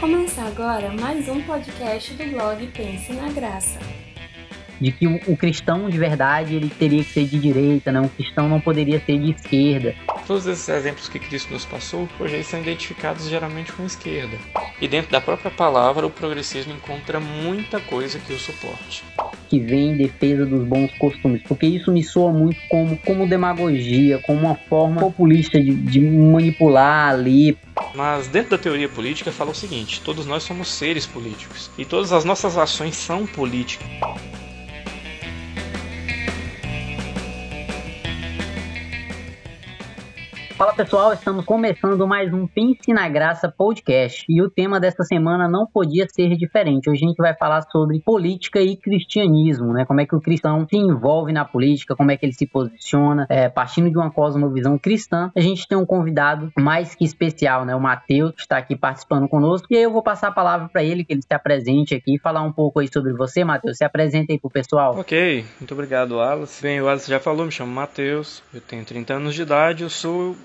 Começa agora mais um podcast do blog Pense na Graça. De que o, cristão de verdade ele teria que ser de direita, né? um cristão não poderia ser de esquerda. Todos esses exemplos que Cristo nos passou, hoje eles são identificados geralmente com a esquerda. E dentro da própria palavra, o progressismo encontra muita coisa que o suporte. Que vem em defesa dos bons costumes, porque isso me soa muito como, como demagogia, como uma forma populista de, de manipular ali mas dentro da teoria política fala o seguinte: todos nós somos seres políticos e todas as nossas ações são políticas. Fala pessoal, estamos começando mais um Pense na Graça podcast e o tema desta semana não podia ser diferente. Hoje a gente vai falar sobre política e cristianismo, né? Como é que o cristão se envolve na política, como é que ele se posiciona, é, partindo de uma cosmovisão cristã. A gente tem um convidado mais que especial, né? O Matheus, que está aqui participando conosco e aí eu vou passar a palavra para ele, que ele se apresente aqui e falar um pouco aí sobre você, Matheus. Se apresenta aí pro pessoal. Ok, muito obrigado, Wallace. Bem, o Wallace já falou, me chamo Matheus, eu tenho 30 anos de idade, eu sou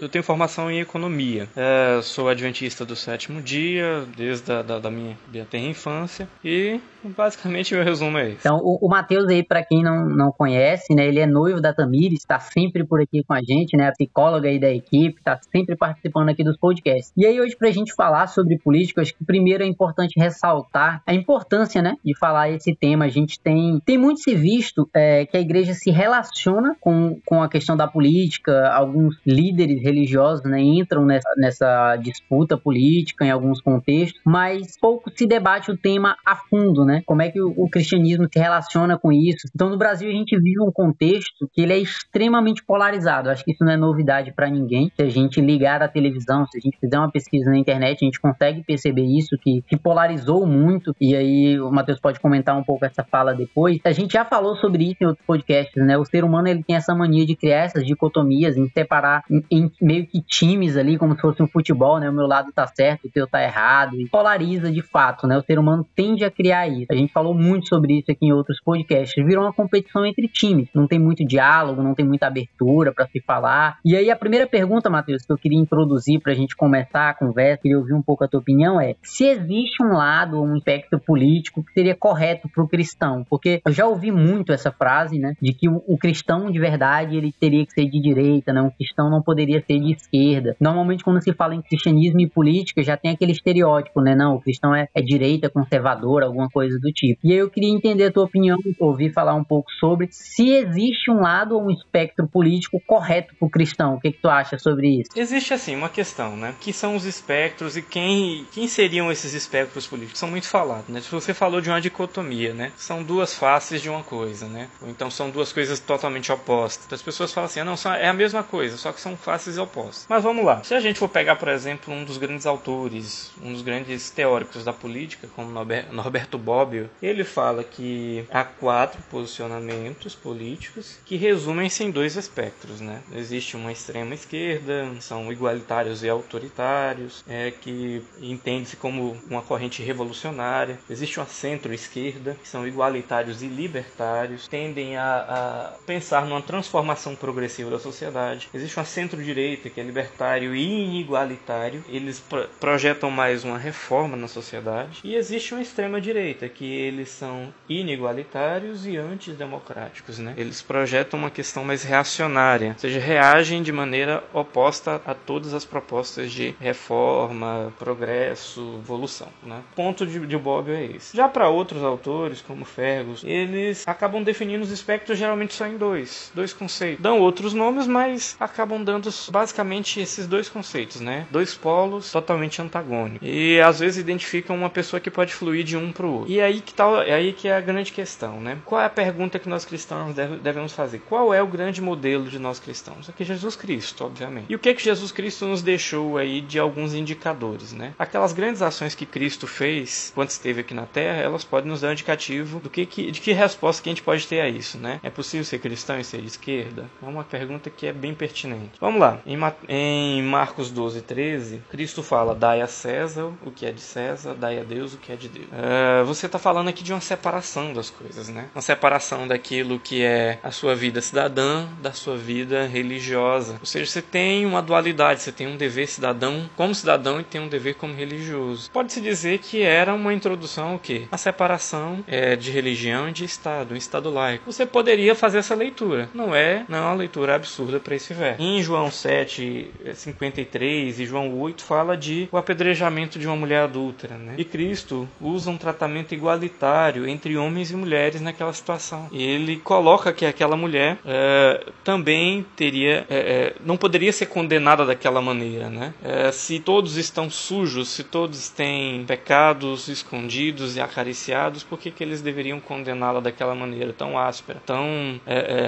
eu tenho formação em economia. É, sou adventista do sétimo dia, desde a da, da minha, minha terra infância. E basicamente meu resumo é esse. Então, o, o Matheus aí, para quem não, não conhece, né, ele é noivo da Tamires, está sempre por aqui com a gente, né, a psicóloga aí da equipe, está sempre participando aqui dos podcasts. E aí, hoje, para a gente falar sobre política, acho que primeiro é importante ressaltar a importância, né, de falar esse tema. A gente tem, tem muito se visto é, que a igreja se relaciona com, com a questão da política, alguns líderes religiosos né, entram nessa, nessa disputa política em alguns contextos, mas pouco se debate o tema a fundo, né? Como é que o, o cristianismo se relaciona com isso. Então, no Brasil, a gente vive um contexto que ele é extremamente polarizado. Acho que isso não é novidade para ninguém. Se a gente ligar a televisão, se a gente fizer uma pesquisa na internet, a gente consegue perceber isso, que, que polarizou muito. E aí, o Matheus pode comentar um pouco essa fala depois. A gente já falou sobre isso em outros podcasts, né? O ser humano ele tem essa mania de criar essas dicotomias, em separar em, meio que times ali, como se fosse um futebol, né? O meu lado tá certo, o teu tá errado, e polariza de fato, né? O ser humano tende a criar isso. A gente falou muito sobre isso aqui em outros podcasts. Virou uma competição entre times. Não tem muito diálogo, não tem muita abertura para se falar. E aí a primeira pergunta, Matheus, que eu queria introduzir pra gente começar a conversa, queria ouvir um pouco a tua opinião, é se existe um lado, um espectro político que seria correto pro cristão. Porque eu já ouvi muito essa frase, né? De que o, o cristão de verdade ele teria que ser de direita, né? Um cristão não poderia ser de esquerda. Normalmente, quando se fala em cristianismo e política, já tem aquele estereótipo, né? Não, o cristão é, é direita, conservador, alguma coisa do tipo. E aí eu queria entender a tua opinião, ouvir falar um pouco sobre se existe um lado ou um espectro político correto para o cristão. O que, que tu acha sobre isso? Existe, assim, uma questão, né? Que são os espectros e quem, quem seriam esses espectros políticos? São muito falados, né? Você falou de uma dicotomia, né? São duas faces de uma coisa, né? Ou então são duas coisas totalmente opostas. As pessoas falam assim, ah, não, é a mesma coisa, só que são faces faces opostas. Mas vamos lá. Se a gente for pegar, por exemplo, um dos grandes autores, um dos grandes teóricos da política, como Norberto Bobbio, ele fala que há quatro posicionamentos políticos que resumem-se em dois espectros, né? Existe uma extrema esquerda, são igualitários e autoritários, é que entende-se como uma corrente revolucionária. Existe uma centro-esquerda, que são igualitários e libertários, tendem a, a pensar numa transformação progressiva da sociedade. Existe uma centro-direita direita, que é libertário e inigualitário, eles pro projetam mais uma reforma na sociedade. E existe uma extrema direita, que eles são inigualitários e antidemocráticos, né? Eles projetam uma questão mais reacionária, ou seja, reagem de maneira oposta a todas as propostas de reforma, progresso, evolução, né? O ponto de, de Bob é esse. Já para outros autores, como Fergus, eles acabam definindo os espectros geralmente só em dois, dois conceitos. Dão outros nomes, mas acabam dando basicamente esses dois conceitos, né? Dois polos totalmente antagônicos. E às vezes identificam uma pessoa que pode fluir de um para o outro. E aí que tal, é aí que é a grande questão, né? Qual é a pergunta que nós cristãos deve, devemos fazer? Qual é o grande modelo de nós cristãos? Aqui é Jesus Cristo, obviamente. E o que é que Jesus Cristo nos deixou aí de alguns indicadores, né? Aquelas grandes ações que Cristo fez quando esteve aqui na Terra, elas podem nos dar um indicativo do que, que de que resposta que a gente pode ter a isso, né? É possível ser cristão e ser de esquerda? É uma pergunta que é bem pertinente. Vamos lá. Em, em Marcos 12, 13, Cristo fala: Dai a César o que é de César, dai a Deus o que é de Deus. Uh, você está falando aqui de uma separação das coisas, né? Uma separação daquilo que é a sua vida cidadã da sua vida religiosa. Ou seja, você tem uma dualidade, você tem um dever cidadão como cidadão e tem um dever como religioso. Pode-se dizer que era uma introdução o quê? A separação é, de religião e de Estado, um Estado laico. Você poderia fazer essa leitura. Não é, não é uma leitura absurda para esse verso. Em João 7, 53 e João 8 fala de o apedrejamento de uma mulher adúltera, né? E Cristo usa um tratamento igualitário entre homens e mulheres naquela situação. E ele coloca que aquela mulher é, também teria, é, não poderia ser condenada daquela maneira, né? É, se todos estão sujos, se todos têm pecados escondidos e acariciados, por que, que eles deveriam condená-la daquela maneira tão áspera, tão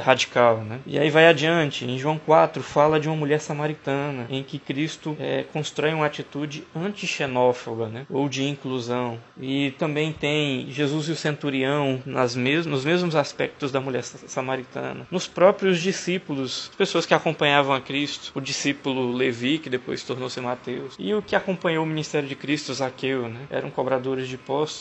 radical, né? E aí vai adiante, em João 4 fala de uma mulher samaritana, em que Cristo constrói uma atitude anti-xenófoba, né? Ou de inclusão. E também tem Jesus e o centurião nas mes nos mesmos aspectos da mulher samaritana. Nos próprios discípulos, pessoas que acompanhavam a Cristo, o discípulo Levi, que depois tornou-se Mateus, e o que acompanhou o ministério de Cristo, Zaqueu, né? Eram cobradores de,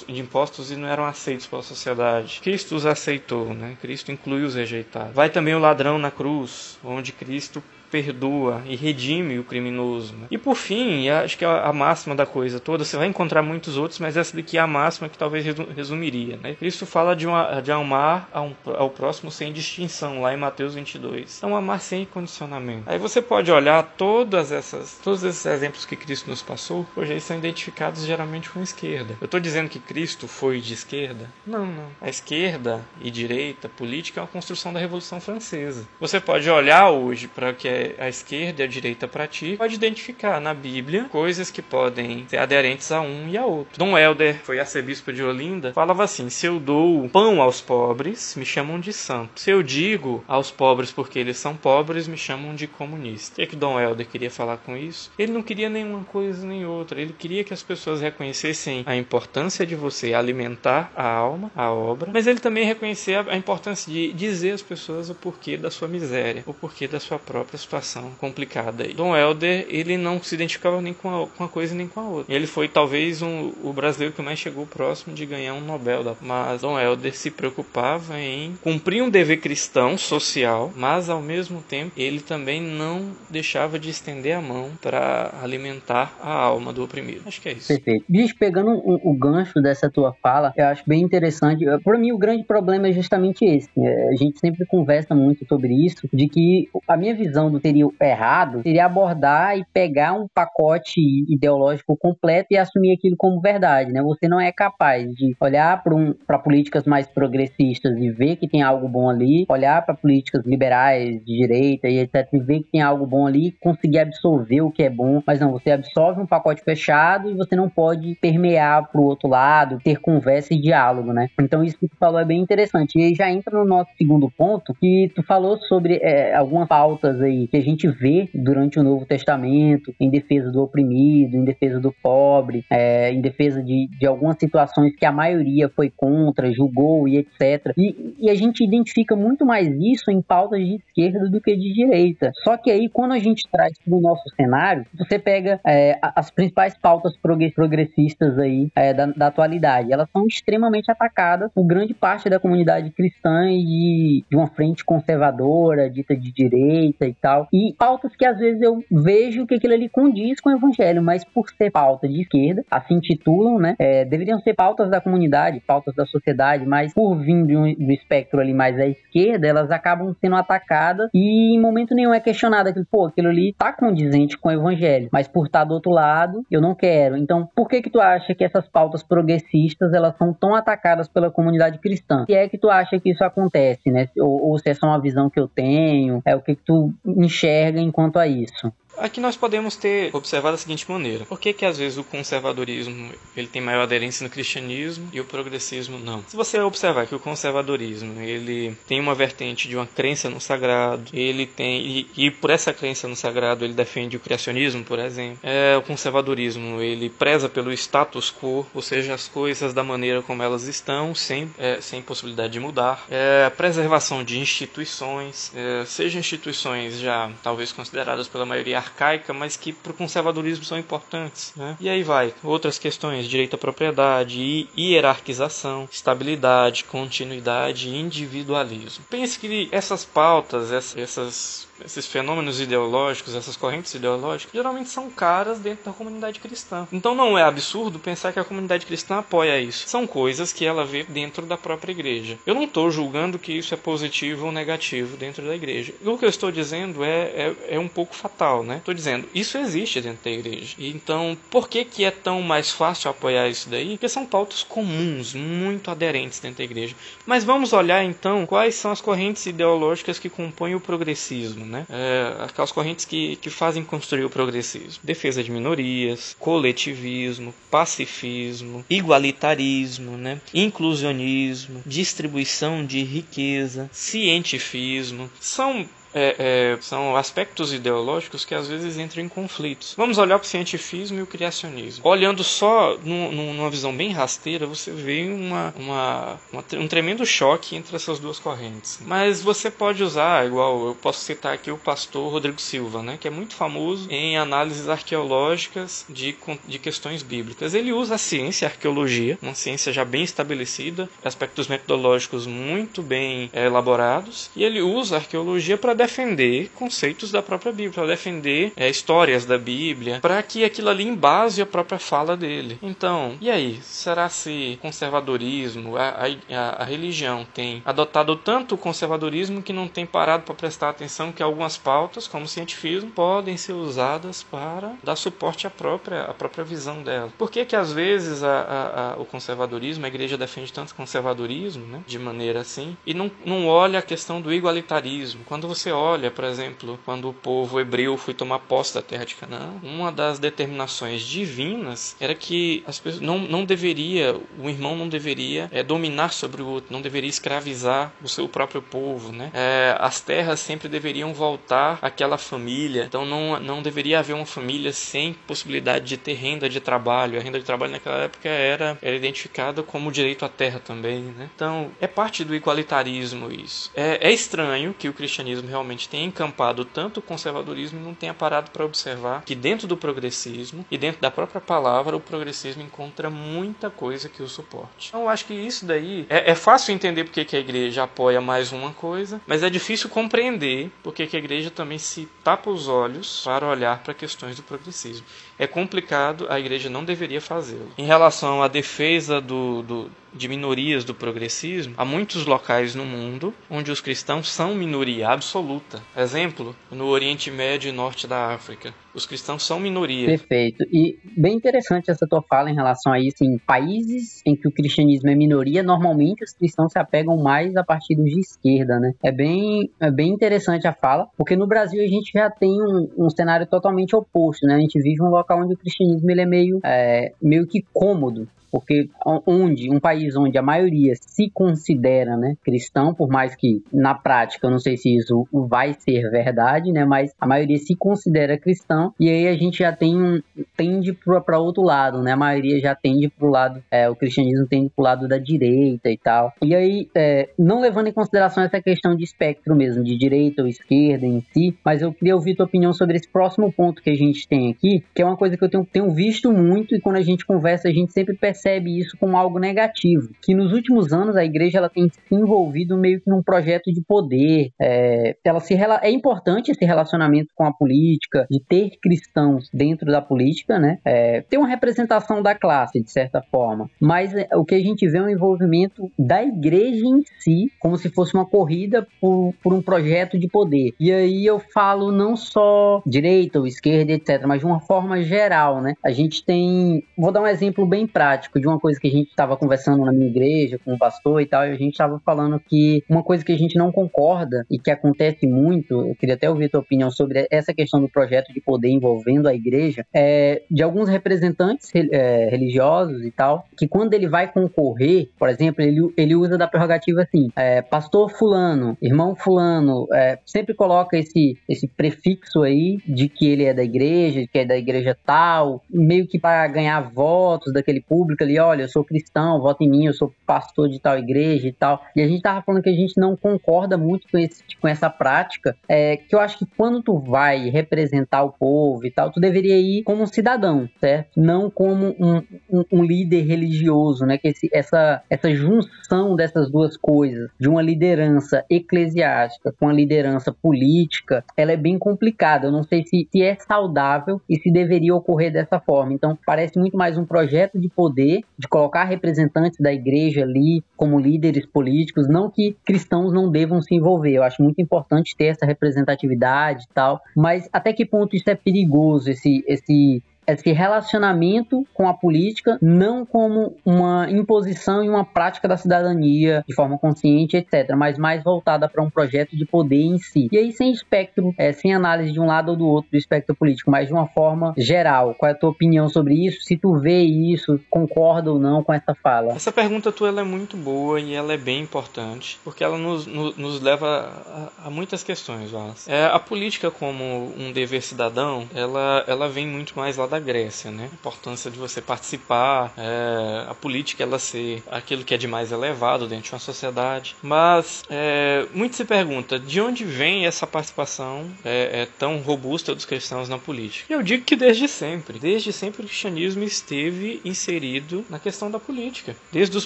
de impostos e não eram aceitos pela sociedade. Cristo os aceitou, né? Cristo inclui os rejeitados. Vai também o ladrão na cruz, onde Cristo perdoa e redime o criminoso. Né? E por fim, acho que a, a, máxima da coisa toda, você vai encontrar muitos outros, mas essa daqui é a máxima que talvez resumiria. Né? Cristo fala de, uma, de amar ao, próximo sem distinção, lá em Mateus 22. Então, amar sem condicionamento. Aí você pode olhar todas essas, todos esses exemplos que Cristo nos passou, hoje eles são identificados geralmente com a esquerda. Eu estou dizendo que Cristo foi de esquerda? Não, não. A esquerda e direita, política, é uma construção da Revolução Francesa. Você pode olhar hoje para o que é a esquerda e a direita praticam, pode identificar na Bíblia coisas que podem ser aderentes a um e a outro. Dom Helder, foi arcebispo de Olinda, falava assim: se eu dou pão aos pobres, me chamam de santo. Se eu digo aos pobres porque eles são pobres, me chamam de comunista. O que, é que Dom Helder queria falar com isso? Ele não queria nenhuma coisa nem outra. Ele queria que as pessoas reconhecessem a importância de você alimentar a alma, a obra, mas ele também reconhecia a importância de dizer às pessoas o porquê da sua miséria, o porquê da sua própria situação complicada. E Dom Helder, ele não se identificava nem com uma, com uma coisa nem com a outra. Ele foi talvez um, o brasileiro que mais chegou próximo de ganhar um Nobel. Da... Mas Dom Helder se preocupava em cumprir um dever cristão, social, mas ao mesmo tempo ele também não deixava de estender a mão para alimentar a alma do oprimido. Acho que é isso. Perfeito. Bicho, pegando o, o gancho dessa tua fala, eu acho bem interessante. Para mim, o grande problema é justamente esse. É, a gente sempre conversa muito sobre isso, de que a minha visão do seria errado seria abordar e pegar um pacote ideológico completo e assumir aquilo como verdade, né? Você não é capaz de olhar para um, políticas mais progressistas e ver que tem algo bom ali, olhar para políticas liberais de direita e etc e ver que tem algo bom ali conseguir absorver o que é bom, mas não, você absorve um pacote fechado e você não pode permear para o outro lado, ter conversa e diálogo, né? Então isso que tu falou é bem interessante. E já entra no nosso segundo ponto, que tu falou sobre é, algumas pautas aí que a gente vê durante o Novo Testamento em defesa do oprimido, em defesa do pobre, é, em defesa de, de algumas situações que a maioria foi contra, julgou e etc. E, e a gente identifica muito mais isso em pautas de esquerda do que de direita. Só que aí, quando a gente traz para o nosso cenário, você pega é, as principais pautas progressistas aí é, da, da, atualidade. Elas são extremamente atacadas por grande parte da comunidade cristã e de, de uma frente conservadora, dita de direita e tal. E pautas que às vezes eu vejo que aquilo ali condiz com o evangelho, mas por ser pauta de esquerda, assim titulam, né? É, deveriam ser pautas da comunidade, pautas da sociedade, mas por vir do, do espectro ali mais à esquerda, elas acabam sendo atacadas e em momento nenhum é questionado aquilo, pô, aquilo ali tá condizente com o evangelho, mas por estar do outro lado, eu não quero. Então, por que que tu acha que essas pautas progressistas, elas são tão atacadas pela comunidade cristã? Se é que tu acha que isso acontece, né? Ou, ou se é só uma visão que eu tenho, é o que que tu enxerga enquanto a isso? Aqui nós podemos ter observado da seguinte maneira: por que que às vezes o conservadorismo ele tem maior aderência no cristianismo e o progressismo não? Se você observar que o conservadorismo ele tem uma vertente de uma crença no sagrado, ele tem e, e por essa crença no sagrado ele defende o criacionismo, por exemplo. É, o conservadorismo ele preza pelo status quo, ou seja, as coisas da maneira como elas estão, sem, é, sem possibilidade de mudar. É, a preservação de instituições, é, seja instituições já talvez consideradas pela maioria arcaica, mas que para o conservadorismo são importantes. Né? E aí vai. Outras questões, direito à propriedade, hierarquização, estabilidade, continuidade e individualismo. Pense que essas pautas, essas esses fenômenos ideológicos, essas correntes ideológicas, geralmente são caras dentro da comunidade cristã. Então não é absurdo pensar que a comunidade cristã apoia isso. São coisas que ela vê dentro da própria igreja. Eu não estou julgando que isso é positivo ou negativo dentro da igreja. O que eu estou dizendo é, é, é um pouco fatal, né? Estou dizendo, isso existe dentro da igreja. Então, por que, que é tão mais fácil apoiar isso daí? Porque são pautas comuns, muito aderentes dentro da igreja. Mas vamos olhar então quais são as correntes ideológicas que compõem o progressismo né? É, aquelas correntes que, que fazem construir o progressismo. Defesa de minorias, coletivismo, pacifismo, igualitarismo, né? inclusionismo, distribuição de riqueza, cientifismo. São é, é, são aspectos ideológicos que às vezes entram em conflitos. Vamos olhar para o cientifismo e o criacionismo. Olhando só numa visão bem rasteira, você vê uma, uma, uma, um tremendo choque entre essas duas correntes. Mas você pode usar, igual eu posso citar aqui o pastor Rodrigo Silva, né, que é muito famoso em análises arqueológicas de, de questões bíblicas. Ele usa a ciência, a arqueologia, uma ciência já bem estabelecida, aspectos metodológicos muito bem é, elaborados, e ele usa a arqueologia para defender conceitos da própria Bíblia, para defender é, histórias da Bíblia, para que aquilo ali embase a própria fala dele. Então, e aí? Será se conservadorismo, a, a, a religião tem adotado tanto o conservadorismo que não tem parado para prestar atenção que algumas pautas, como o cientifismo, podem ser usadas para dar suporte à própria, à própria visão dela? Por que que às vezes a, o conservadorismo, a igreja defende tanto conservadorismo, né, de maneira assim, e não, não olha a questão do igualitarismo? Quando você olha, por exemplo, quando o povo hebreu foi tomar posse da terra de Canaã, uma das determinações divinas era que as pessoas não, não deveria, o irmão não deveria é, dominar sobre o outro, não deveria escravizar o seu próprio povo, né? É, as terras sempre deveriam voltar àquela família, então não, não deveria haver uma família sem possibilidade de ter renda de trabalho. A renda de trabalho naquela época era, era identificada como direito à terra também, né? Então é parte do igualitarismo isso. É, é estranho que o cristianismo realmente realmente tem encampado tanto o conservadorismo e não tenha parado para observar que dentro do progressismo e dentro da própria palavra, o progressismo encontra muita coisa que o suporte. Então eu acho que isso daí é, é fácil entender porque que a igreja apoia mais uma coisa, mas é difícil compreender porque que a igreja também se tapa os olhos para olhar para questões do progressismo. É complicado, a igreja não deveria fazê-lo. Em relação à defesa do, do de minorias do progressismo, há muitos locais no mundo onde os cristãos são minoria absoluta. Exemplo, no Oriente Médio e Norte da África. Os cristãos são minoria. Perfeito. E bem interessante essa tua fala em relação a isso. Em países em que o cristianismo é minoria, normalmente os cristãos se apegam mais a partidos de esquerda, né? É bem, é bem interessante a fala, porque no Brasil a gente já tem um, um cenário totalmente oposto, né? A gente vive um local onde o cristianismo ele é meio, é, meio que cômodo. Porque onde um país onde a maioria se considera né, cristão, por mais que na prática eu não sei se isso vai ser verdade, né, mas a maioria se considera cristão e aí a gente já tem um tende para outro lado, né? A maioria já tende para o lado, é, o cristianismo tende para o lado da direita e tal. E aí, é, não levando em consideração essa questão de espectro mesmo, de direita ou esquerda em si, mas eu queria ouvir tua opinião sobre esse próximo ponto que a gente tem aqui, que é uma coisa que eu tenho, tenho visto muito e quando a gente conversa a gente sempre percebe percebe isso como algo negativo, que nos últimos anos a igreja ela tem se envolvido meio que num projeto de poder, é, ela se é importante esse relacionamento com a política, de ter cristãos dentro da política, né? É, ter uma representação da classe de certa forma, mas é, o que a gente vê é um envolvimento da igreja em si, como se fosse uma corrida por, por um projeto de poder. E aí eu falo não só direita ou esquerda, etc, mas de uma forma geral, né? A gente tem, vou dar um exemplo bem prático de uma coisa que a gente estava conversando na minha igreja com o pastor e tal, e a gente estava falando que uma coisa que a gente não concorda e que acontece muito, eu queria até ouvir a tua opinião sobre essa questão do projeto de poder envolvendo a igreja, é de alguns representantes é, religiosos e tal, que quando ele vai concorrer, por exemplo, ele, ele usa da prerrogativa assim, é, pastor fulano, irmão fulano, é, sempre coloca esse, esse prefixo aí de que ele é da igreja, que é da igreja tal, meio que para ganhar votos daquele público ali, olha, eu sou cristão, voto em mim, eu sou pastor de tal igreja e tal. E a gente tava falando que a gente não concorda muito com, esse, com essa prática, é, que eu acho que quando tu vai representar o povo e tal, tu deveria ir como um cidadão, certo? Não como um, um, um líder religioso, né? Que esse, essa, essa junção dessas duas coisas, de uma liderança eclesiástica com a liderança política, ela é bem complicada. Eu não sei se, se é saudável e se deveria ocorrer dessa forma. Então, parece muito mais um projeto de poder, de colocar representantes da igreja ali como líderes políticos, não que cristãos não devam se envolver. Eu acho muito importante ter essa representatividade e tal, mas até que ponto isso é perigoso, esse, esse esse relacionamento com a política não como uma imposição e uma prática da cidadania de forma consciente, etc., mas mais voltada para um projeto de poder em si. E aí, sem espectro, é, sem análise de um lado ou do outro do espectro político, mas de uma forma geral. Qual é a tua opinião sobre isso? Se tu vê isso, concorda ou não com essa fala? Essa pergunta tua é muito boa e ela é bem importante, porque ela nos, nos, nos leva a, a, muitas questões. É, a política como um dever cidadão, ela, ela vem muito mais lá da Grécia, né? A importância de você participar, é, a política ela ser aquilo que é de mais elevado dentro de uma sociedade. Mas é, muito se pergunta de onde vem essa participação é, é tão robusta dos cristãos na política. Eu digo que desde sempre, desde sempre o cristianismo esteve inserido na questão da política, desde os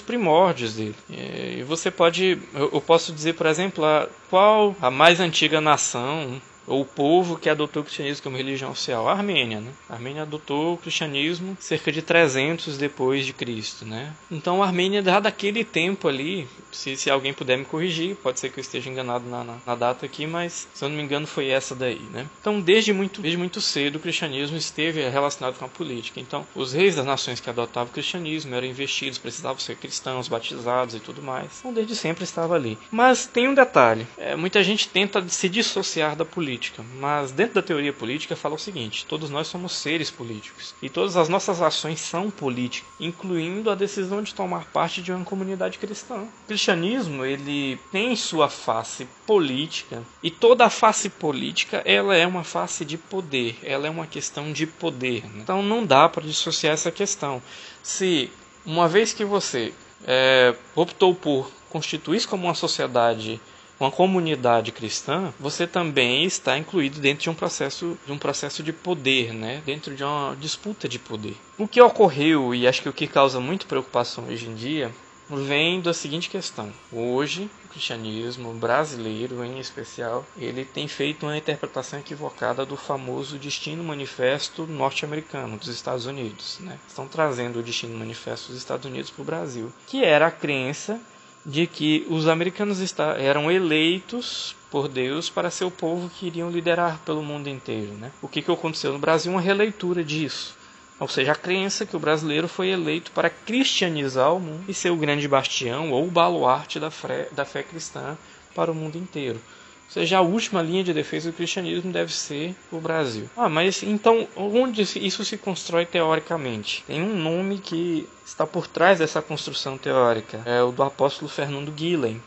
primórdios dele. É, e você pode, eu posso dizer, por exemplo, a, qual a mais antiga nação ou o povo que adotou o cristianismo como religião oficial, a Armênia, né? A Armênia adotou o cristianismo cerca de 300 depois de Cristo, né? Então a Armênia, dado aquele tempo ali, se, se alguém puder me corrigir, pode ser que eu esteja enganado na, na, na, data aqui, mas se eu não me engano foi essa daí, né? Então desde muito, desde muito cedo o cristianismo esteve relacionado com a política. Então os reis das nações que adotavam o cristianismo eram investidos, precisavam ser cristãos, batizados e tudo mais. Então desde sempre estava ali. Mas tem um detalhe, é, muita gente tenta se dissociar da política política, mas dentro da teoria política fala o seguinte: todos nós somos seres políticos e todas as nossas ações são políticas, incluindo a decisão de tomar parte de uma comunidade cristã. O cristianismo ele tem sua face política e toda a face política ela é uma face de poder, ela é uma questão de poder. Né? Então não dá para dissociar essa questão. Se uma vez que você é, optou por constituir-se como uma sociedade uma comunidade cristã, você também está incluído dentro de um processo de um processo de poder, né? Dentro de uma disputa de poder. O que ocorreu e acho que o que causa muita preocupação hoje em dia vem da seguinte questão: hoje o cristianismo brasileiro, em especial, ele tem feito uma interpretação equivocada do famoso destino manifesto norte-americano dos Estados Unidos, né? Estão trazendo o destino manifesto dos Estados Unidos para o Brasil, que era a crença de que os americanos eram eleitos por Deus para ser o povo que iriam liderar pelo mundo inteiro. Né? O que, que aconteceu no Brasil? Uma releitura disso. Ou seja, a crença que o brasileiro foi eleito para cristianizar o mundo e ser o grande bastião ou o baluarte da fé, da fé cristã para o mundo inteiro. Ou seja, a última linha de defesa do cristianismo deve ser o Brasil. Ah, mas então onde isso se constrói teoricamente? Tem um nome que está por trás dessa construção teórica, é o do apóstolo Fernando Guilhem.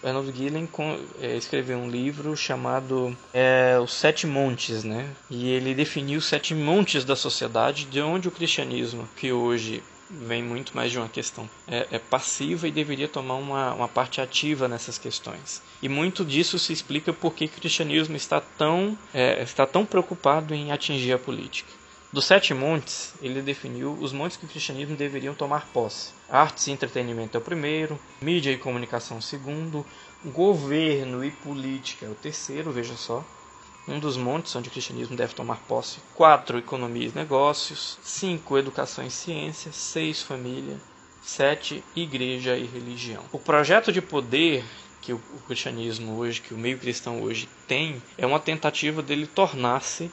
Fernando Guilhem é, escreveu um livro chamado é, Os Sete Montes, né? E ele definiu os sete montes da sociedade, de onde o cristianismo, que hoje vem muito mais de uma questão é, é, passiva e deveria tomar uma, uma parte ativa nessas questões. E muito disso se explica por que o cristianismo está tão, é, está tão preocupado em atingir a política. Dos sete montes, ele definiu os montes que o cristianismo deveriam tomar posse. Artes e entretenimento é o primeiro, mídia e comunicação o segundo, governo e política é o terceiro, veja só um dos montes onde o cristianismo deve tomar posse. 4. Economia e negócios. 5. Educação e ciência. 6. Família. 7. Igreja e religião. O projeto de poder que o cristianismo hoje, que o meio cristão hoje tem, é uma tentativa dele tornar-se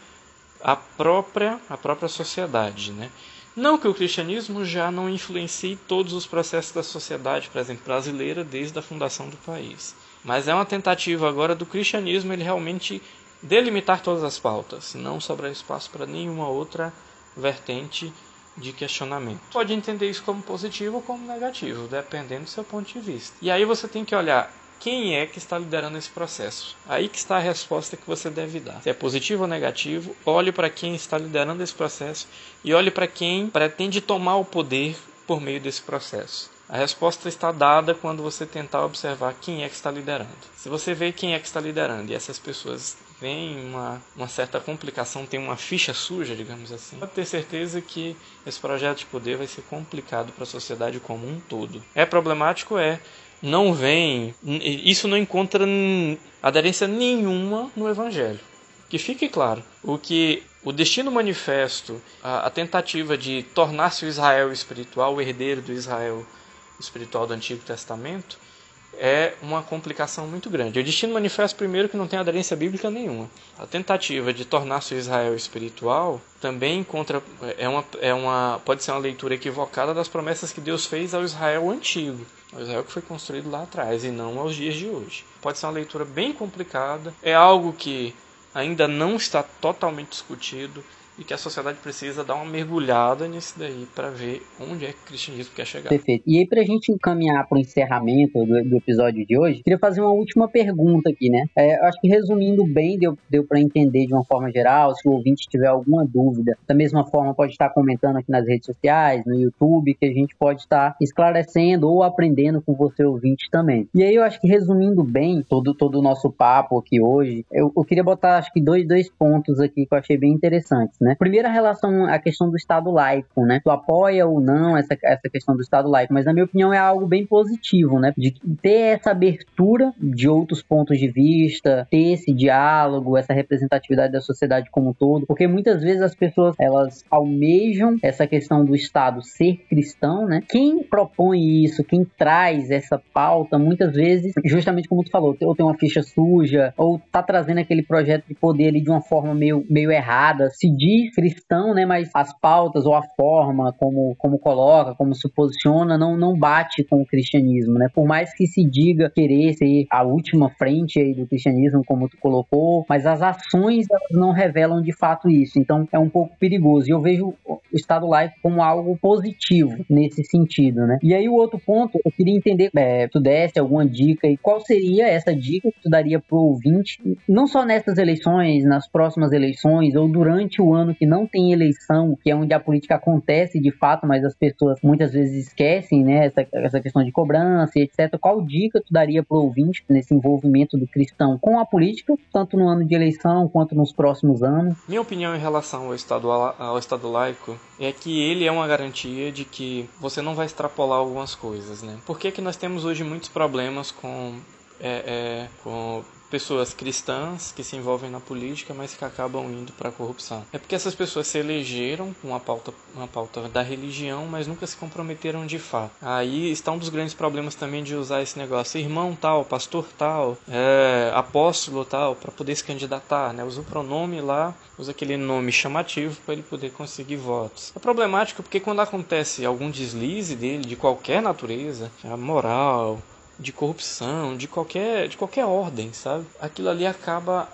a própria, a própria sociedade, né? Não que o cristianismo já não influencie todos os processos da sociedade, por exemplo, brasileira, desde a fundação do país. Mas é uma tentativa agora do cristianismo ele realmente delimitar todas as pautas, não sobrar espaço para nenhuma outra vertente de questionamento. Pode entender isso como positivo ou como negativo, dependendo do seu ponto de vista. E aí você tem que olhar quem é que está liderando esse processo. Aí que está a resposta que você deve dar. Se é positivo ou negativo, olhe para quem está liderando esse processo e olhe para quem pretende tomar o poder por meio desse processo. A resposta está dada quando você tentar observar quem é que está liderando. Se você vê quem é que está liderando e essas pessoas vem uma, uma certa complicação, tem uma ficha suja, digamos assim, pode ter certeza que esse projeto de poder vai ser complicado para a sociedade como um todo. É problemático? É. Não vem. Isso não encontra aderência nenhuma no Evangelho. Que fique claro. O que o destino manifesto, a, a tentativa de tornar-se o Israel espiritual, o herdeiro do Israel espiritual do Antigo Testamento, é uma complicação muito grande. O destino manifesto, primeiro, que não tem aderência bíblica nenhuma. A tentativa de tornar-se Israel espiritual também contra, é uma, é uma, pode ser uma leitura equivocada das promessas que Deus fez ao Israel antigo, ao Israel que foi construído lá atrás e não aos dias de hoje. Pode ser uma leitura bem complicada, é algo que ainda não está totalmente discutido e que a sociedade precisa dar uma mergulhada nisso daí para ver onde é que o cristianismo quer chegar. Perfeito. E aí, para a gente encaminhar para o encerramento do, do, episódio de hoje, queria fazer uma última pergunta aqui, né? É, acho que resumindo bem, deu, deu para entender de uma forma geral. Se o ouvinte tiver alguma dúvida, da mesma forma, pode estar comentando aqui nas redes sociais, no YouTube, que a gente pode estar esclarecendo ou aprendendo com você, ouvinte, também. E aí, eu acho que resumindo bem todo, todo o nosso papo aqui hoje, eu, eu queria botar, acho que, dois, dois pontos aqui que eu achei bem interessantes, né? Né? Primeiro, a relação, a questão do Estado laico, né? Tu apoia ou não essa, essa questão do Estado laico, mas na minha opinião é algo bem positivo, né? De ter essa abertura de outros pontos de vista, ter esse diálogo, essa representatividade da sociedade como um todo, porque muitas vezes as pessoas, elas almejam essa questão do Estado ser cristão, né? Quem propõe isso, quem traz essa pauta, muitas vezes, justamente como tu falou, ou tem uma ficha suja, ou tá trazendo aquele projeto de poder ali de uma forma meio, meio errada, se diz cristão, né, mas as pautas ou a forma como, como coloca, como se posiciona, não, não bate com o cristianismo, né? Por mais que se diga querer ser a última frente aí do cristianismo, como tu colocou, mas as ações não revelam de fato isso. Então é um pouco perigoso. E eu vejo o Estado laico como algo positivo nesse sentido, né? E aí o outro ponto, eu queria entender, é, tu desse alguma dica e qual seria essa dica que tu daria pro ouvinte, não só nessas eleições, nas próximas eleições ou durante o ano ano que não tem eleição, que é onde a política acontece de fato, mas as pessoas muitas vezes esquecem, né, essa, essa questão de cobrança etc. Qual dica tu daria pro ouvinte nesse envolvimento do cristão com a política, tanto no ano de eleição quanto nos próximos anos? Minha opinião em relação ao Estado, ao estado laico é que ele é uma garantia de que você não vai extrapolar algumas coisas, né? Por que, que nós temos hoje muitos problemas com é, é, com pessoas cristãs que se envolvem na política, mas que acabam indo para a corrupção. É porque essas pessoas se elegeram com uma pauta, uma pauta da religião, mas nunca se comprometeram de fato. Aí está um dos grandes problemas também de usar esse negócio, irmão tal, pastor tal, é, apóstolo tal, para poder se candidatar, né? Usa o pronome lá, usa aquele nome chamativo para ele poder conseguir votos. É problemático porque quando acontece algum deslize dele, de qualquer natureza, moral, de corrupção, de qualquer, de qualquer ordem, sabe? Aquilo ali acaba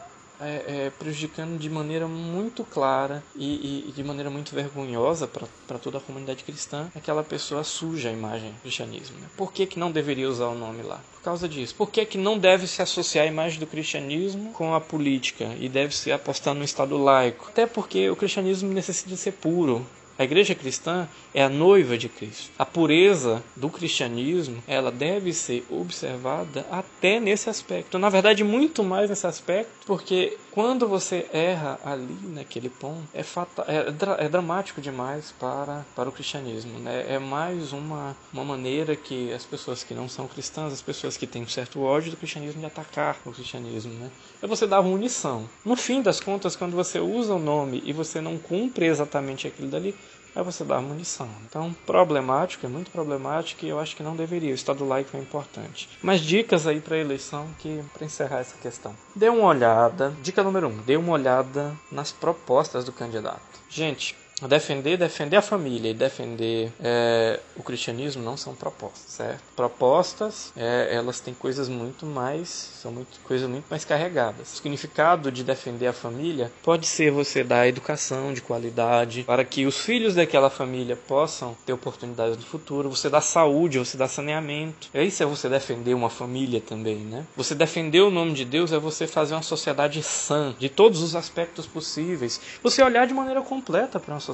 é, é, prejudicando de maneira muito clara e, e, e de maneira muito vergonhosa para toda a comunidade cristã aquela pessoa suja a imagem do cristianismo. Né? Por que, que não deveria usar o nome lá? Por causa disso. Por que, que não deve se associar a imagem do cristianismo com a política e deve se apostar no Estado laico? Até porque o cristianismo necessita ser puro. A igreja cristã é a noiva de Cristo. A pureza do cristianismo, ela deve ser observada até nesse aspecto. Na verdade, muito mais nesse aspecto, porque quando você erra ali naquele ponto, é, fatal, é, é dramático demais para, para o cristianismo. Né? É mais uma, uma maneira que as pessoas que não são cristãs, as pessoas que têm um certo ódio do cristianismo, de atacar o cristianismo. Né? É você dar munição. No fim das contas, quando você usa o nome e você não cumpre exatamente aquilo dali, é você dar munição. Então, problemático, é muito problemático e eu acho que não deveria. O Estado laico é importante. Mas dicas aí para eleição que para encerrar essa questão. Dê uma olhada, dica número um, dê uma olhada nas propostas do candidato. Gente, defender, defender a família e defender é, o cristianismo não são propostas, certo? Propostas, é, elas têm coisas muito mais, são muito, coisas muito mais carregadas. O significado de defender a família pode ser você dar educação de qualidade para que os filhos daquela família possam ter oportunidades no futuro. Você dá saúde, você dá saneamento. Isso é você defender uma família também, né? Você defender o nome de Deus é você fazer uma sociedade sã de todos os aspectos possíveis. Você olhar de maneira completa para uma sociedade.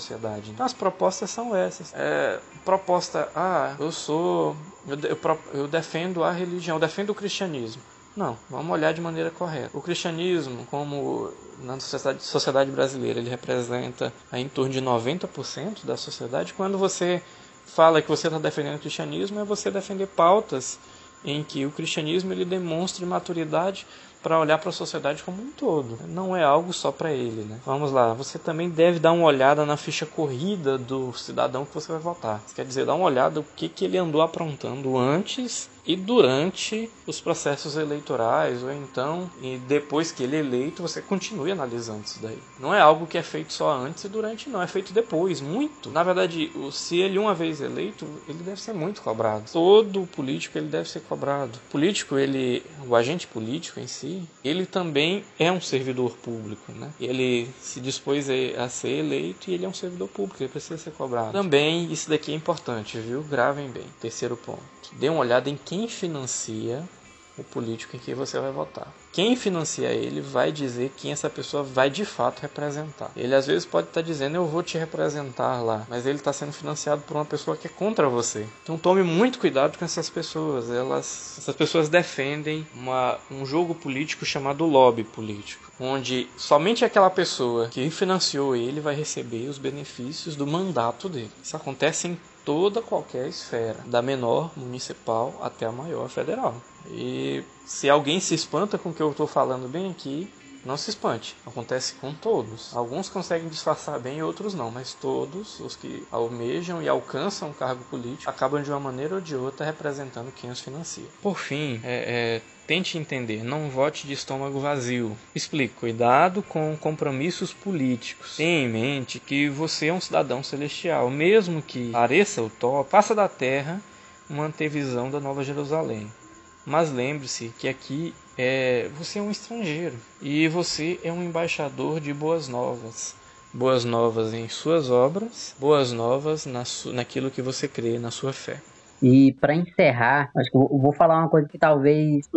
Então as propostas são essas. É, proposta, ah, eu sou, eu, eu, eu defendo a religião, eu defendo o cristianismo. Não, vamos olhar de maneira correta. O cristianismo, como na sociedade, sociedade brasileira, ele representa em torno de 90% da sociedade. Quando você fala que você está defendendo o cristianismo, é você defender pautas em que o cristianismo ele demonstre maturidade para olhar para a sociedade como um todo. Não é algo só para ele, né? Vamos lá, você também deve dar uma olhada na ficha corrida do cidadão que você vai votar. Isso quer dizer, dar uma olhada o que, que ele andou aprontando antes e durante os processos eleitorais, ou então, e depois que ele é eleito, você continue analisando isso daí. Não é algo que é feito só antes e durante, não, é feito depois, muito. Na verdade, se ele uma vez eleito, ele deve ser muito cobrado. Todo político ele deve ser cobrado. O político, ele, o agente político em si, ele também é um servidor público, né? Ele se dispôs a ser eleito e ele é um servidor público, ele precisa ser cobrado. Também isso daqui é importante, viu? Gravem bem. Terceiro ponto. Dê uma olhada em quem financia o político em que você vai votar. Quem financia ele vai dizer quem essa pessoa vai de fato representar. Ele às vezes pode estar dizendo eu vou te representar lá, mas ele está sendo financiado por uma pessoa que é contra você. Então tome muito cuidado com essas pessoas. Elas, essas pessoas defendem uma, um jogo político chamado lobby político, onde somente aquela pessoa que financiou ele vai receber os benefícios do mandato dele. Isso acontece em toda qualquer esfera, da menor municipal até a maior federal. E se alguém se espanta com o que eu estou falando bem aqui, não se espante, acontece com todos. Alguns conseguem disfarçar bem outros não, mas todos os que almejam e alcançam o cargo político acabam de uma maneira ou de outra representando quem os financia. Por fim, é, é Tente entender, não vote de estômago vazio. Explico, cuidado com compromissos políticos. Tenha em mente que você é um cidadão celestial, mesmo que pareça utó, passa da terra manter visão da Nova Jerusalém. Mas lembre-se que aqui é, você é um estrangeiro e você é um embaixador de boas novas. Boas novas em suas obras, boas novas na, naquilo que você crê, na sua fé. E para encerrar, acho que eu vou falar uma coisa que talvez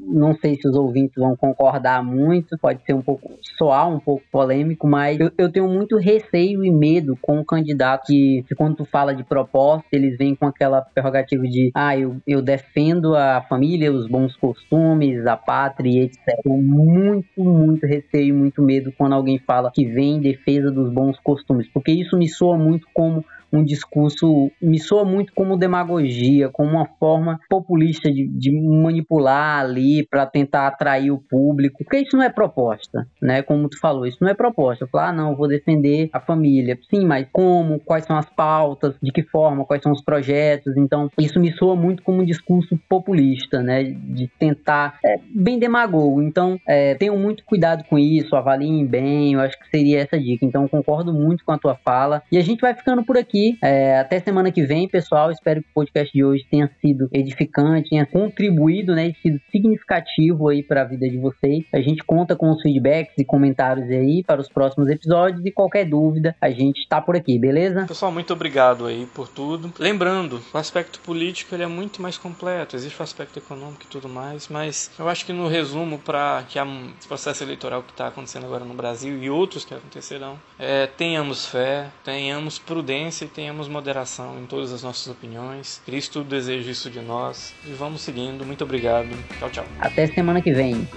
não sei se os ouvintes vão concordar muito, pode ser um pouco soar um pouco polêmico, mas eu, eu tenho muito receio e medo com o candidato que, que, quando tu fala de proposta, eles vêm com aquela prerrogativa de ah, eu, eu defendo a família, os bons costumes, a pátria, etc. Muito, muito receio e muito medo quando alguém fala que vem em defesa dos bons costumes, porque isso me soa muito como um discurso, me soa muito como demagogia, como uma forma populista de, de manipular ali para tentar atrair o público, porque isso não é proposta, né? Como tu falou, isso não é proposta. Falar, ah, não, vou defender a família. Sim, mas como? Quais são as pautas? De que forma? Quais são os projetos? Então, isso me soa muito como um discurso populista, né? De tentar, é, bem demagogo. Então, é, tenham muito cuidado com isso, avaliem bem, eu acho que seria essa dica. Então, concordo muito com a tua fala. E a gente vai ficando por aqui aqui. É, até semana que vem, pessoal. Espero que o podcast de hoje tenha sido edificante, tenha contribuído, né, sido significativo aí para a vida de vocês. A gente conta com os feedbacks e comentários aí para os próximos episódios e qualquer dúvida, a gente está por aqui, beleza? Pessoal, muito obrigado aí por tudo. Lembrando, o aspecto político ele é muito mais completo. Existe o aspecto econômico e tudo mais, mas eu acho que no resumo para que esse processo eleitoral que está acontecendo agora no Brasil e outros que acontecerão, é, tenhamos fé, tenhamos prudência tenhamos moderação em todas as nossas opiniões. Cristo deseja isso de nós e vamos seguindo. Muito obrigado. Tchau, tchau. Até semana que vem.